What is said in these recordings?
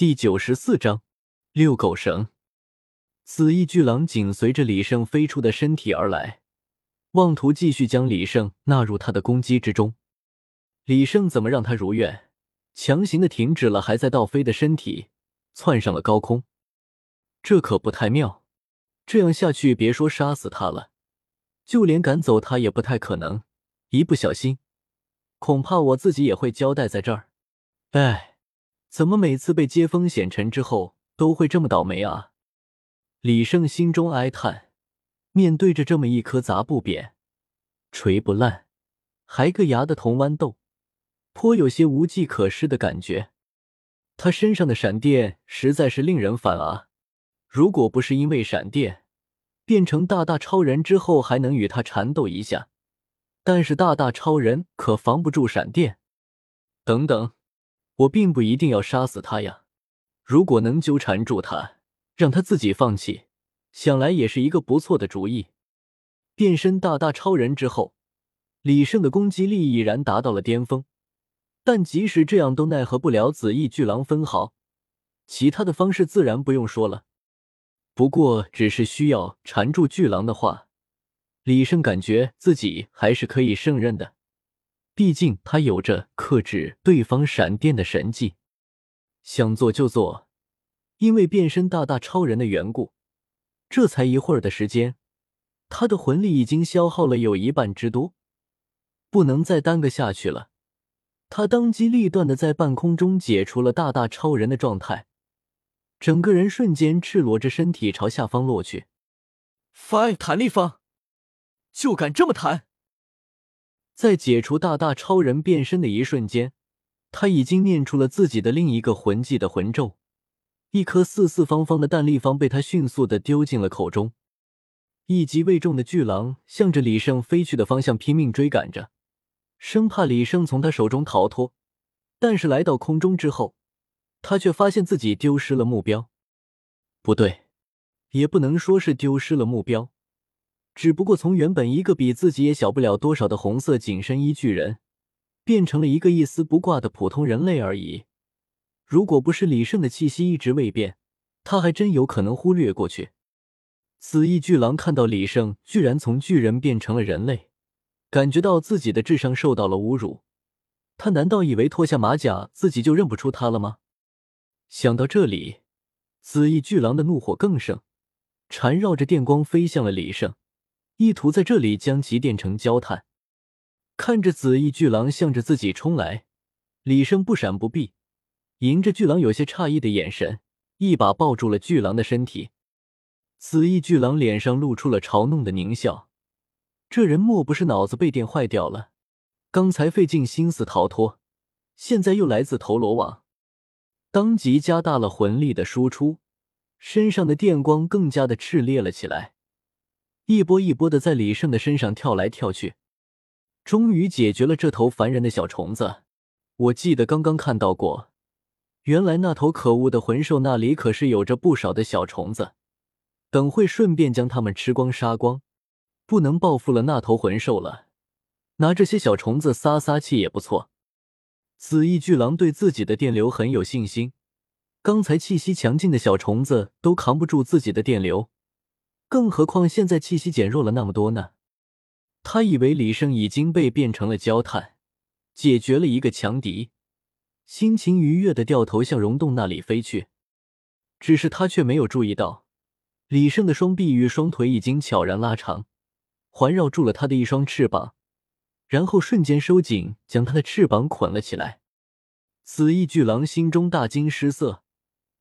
第九十四章遛狗绳。紫翼巨狼紧随着李胜飞出的身体而来，妄图继续将李胜纳入他的攻击之中。李胜怎么让他如愿？强行的停止了还在倒飞的身体，窜上了高空。这可不太妙，这样下去，别说杀死他了，就连赶走他也不太可能。一不小心，恐怕我自己也会交代在这儿。哎。怎么每次被接风洗尘之后都会这么倒霉啊？李胜心中哀叹。面对着这么一颗砸不扁、锤不烂、还硌牙的铜豌豆，颇有些无计可施的感觉。他身上的闪电实在是令人烦啊！如果不是因为闪电变成大大超人之后还能与他缠斗一下，但是大大超人可防不住闪电。等等。我并不一定要杀死他呀，如果能纠缠住他，让他自己放弃，想来也是一个不错的主意。变身大大超人之后，李胜的攻击力已然达到了巅峰，但即使这样都奈何不了紫翼巨狼分毫。其他的方式自然不用说了，不过只是需要缠住巨狼的话，李胜感觉自己还是可以胜任的。毕竟他有着克制对方闪电的神技，想做就做。因为变身大大超人的缘故，这才一会儿的时间，他的魂力已经消耗了有一半之多，不能再耽搁下去了。他当机立断的在半空中解除了大大超人的状态，整个人瞬间赤裸着身体朝下方落去。Five 弹力方，就敢这么弹！在解除大大超人变身的一瞬间，他已经念出了自己的另一个魂技的魂咒，一颗四四方方的弹力方被他迅速的丢进了口中。一击未中的巨狼向着李胜飞去的方向拼命追赶着，生怕李胜从他手中逃脱。但是来到空中之后，他却发现自己丢失了目标。不对，也不能说是丢失了目标。只不过从原本一个比自己也小不了多少的红色紧身衣巨人，变成了一个一丝不挂的普通人类而已。如果不是李胜的气息一直未变，他还真有可能忽略过去。紫翼巨狼看到李胜居然从巨人变成了人类，感觉到自己的智商受到了侮辱。他难道以为脱下马甲自己就认不出他了吗？想到这里，紫翼巨狼的怒火更盛，缠绕着电光飞向了李胜。意图在这里将其电成焦炭。看着紫翼巨狼向着自己冲来，李胜不闪不避，迎着巨狼有些诧异的眼神，一把抱住了巨狼的身体。紫翼巨狼脸上露出了嘲弄的狞笑，这人莫不是脑子被电坏掉了？刚才费尽心思逃脱，现在又来自投罗网，当即加大了魂力的输出，身上的电光更加的炽烈了起来。一波一波的在李胜的身上跳来跳去，终于解决了这头烦人的小虫子。我记得刚刚看到过，原来那头可恶的魂兽那里可是有着不少的小虫子，等会顺便将它们吃光杀光。不能报复了那头魂兽了，拿这些小虫子撒撒气也不错。紫翼巨狼对自己的电流很有信心，刚才气息强劲的小虫子都扛不住自己的电流。更何况现在气息减弱了那么多呢？他以为李胜已经被变成了焦炭，解决了一个强敌，心情愉悦的掉头向溶洞那里飞去。只是他却没有注意到，李胜的双臂与双腿已经悄然拉长，环绕住了他的一双翅膀，然后瞬间收紧，将他的翅膀捆了起来。紫翼巨狼心中大惊失色：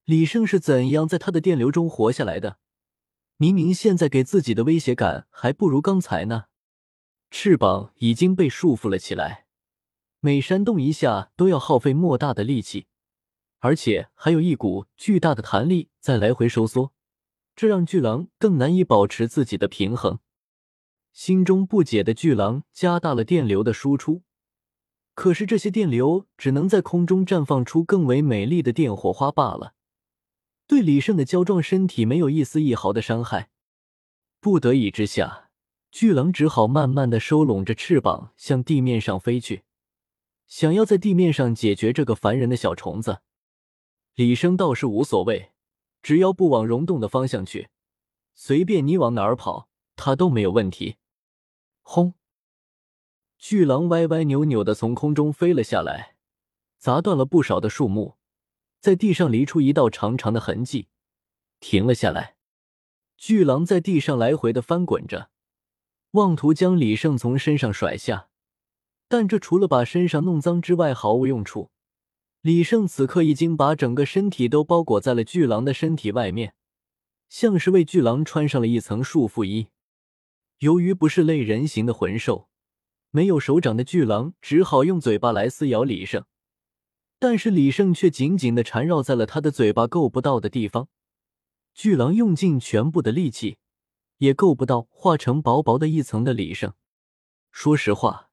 李胜是怎样在他的电流中活下来的？明明现在给自己的威胁感还不如刚才呢，翅膀已经被束缚了起来，每扇动一下都要耗费莫大的力气，而且还有一股巨大的弹力在来回收缩，这让巨狼更难以保持自己的平衡。心中不解的巨狼加大了电流的输出，可是这些电流只能在空中绽放出更为美丽的电火花罢了。对李胜的娇壮身体没有一丝一毫的伤害，不得已之下，巨狼只好慢慢的收拢着翅膀向地面上飞去，想要在地面上解决这个烦人的小虫子。李生倒是无所谓，只要不往溶洞的方向去，随便你往哪儿跑，他都没有问题。轰！巨狼歪歪扭扭的从空中飞了下来，砸断了不少的树木，在地上犁出一道长长的痕迹，停了下来。巨狼在地上来回的翻滚着，妄图将李胜从身上甩下，但这除了把身上弄脏之外毫无用处。李胜此刻已经把整个身体都包裹在了巨狼的身体外面，像是为巨狼穿上了一层束缚衣。由于不是类人形的魂兽，没有手掌的巨狼只好用嘴巴来撕咬李胜，但是李胜却紧紧的缠绕在了他的嘴巴够不到的地方。巨狼用尽全部的力气，也够不到化成薄薄的一层的李胜。说实话，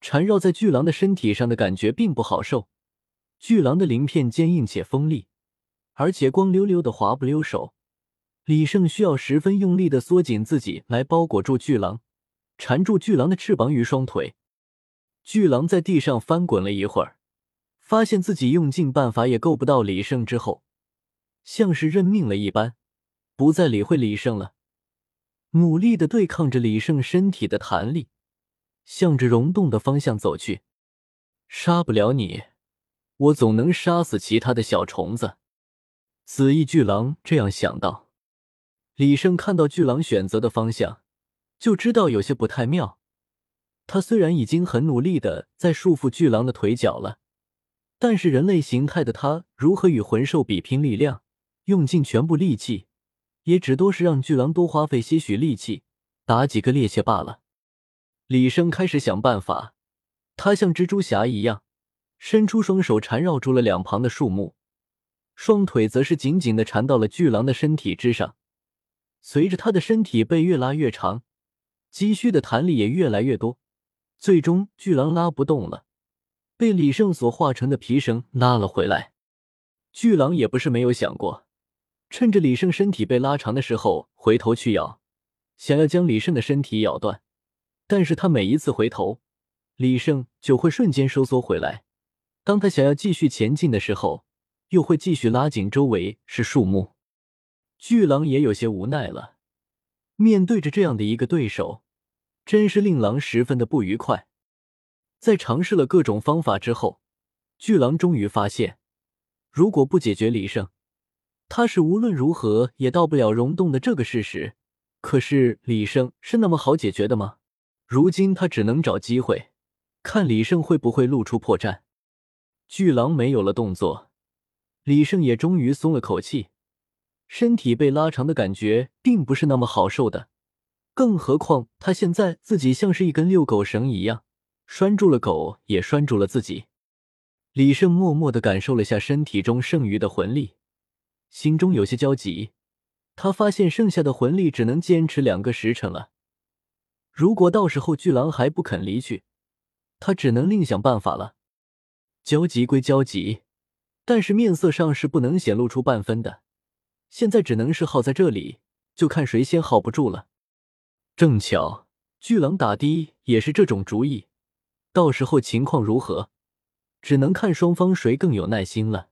缠绕在巨狼的身体上的感觉并不好受。巨狼的鳞片坚硬且锋利，而且光溜溜的滑不溜手。李胜需要十分用力的缩紧自己来包裹住巨狼，缠住巨狼的翅膀与双腿。巨狼在地上翻滚了一会儿，发现自己用尽办法也够不到李胜之后，像是认命了一般，不再理会李胜了，努力的对抗着李胜身体的弹力，向着溶洞的方向走去。杀不了你。我总能杀死其他的小虫子，紫翼巨狼这样想到。李胜看到巨狼选择的方向，就知道有些不太妙。他虽然已经很努力的在束缚巨狼的腿脚了，但是人类形态的他如何与魂兽比拼力量，用尽全部力气，也只多是让巨狼多花费些许力气打几个趔趄罢了。李生开始想办法，他像蜘蛛侠一样。伸出双手缠绕住了两旁的树木，双腿则是紧紧的缠到了巨狼的身体之上。随着他的身体被越拉越长，积蓄的弹力也越来越多，最终巨狼拉不动了，被李胜所化成的皮绳拉了回来。巨狼也不是没有想过，趁着李胜身体被拉长的时候回头去咬，想要将李胜的身体咬断，但是他每一次回头，李胜就会瞬间收缩回来。当他想要继续前进的时候，又会继续拉紧周围是树木。巨狼也有些无奈了，面对着这样的一个对手，真是令狼十分的不愉快。在尝试了各种方法之后，巨狼终于发现，如果不解决李胜，他是无论如何也到不了溶洞的这个事实。可是李胜是那么好解决的吗？如今他只能找机会，看李胜会不会露出破绽。巨狼没有了动作，李胜也终于松了口气。身体被拉长的感觉并不是那么好受的，更何况他现在自己像是一根遛狗绳一样，拴住了狗，也拴住了自己。李胜默默的感受了下身体中剩余的魂力，心中有些焦急。他发现剩下的魂力只能坚持两个时辰了。如果到时候巨狼还不肯离去，他只能另想办法了。焦急归焦急，但是面色上是不能显露出半分的。现在只能是耗在这里，就看谁先耗不住了。正巧巨狼打的也是这种主意，到时候情况如何，只能看双方谁更有耐心了。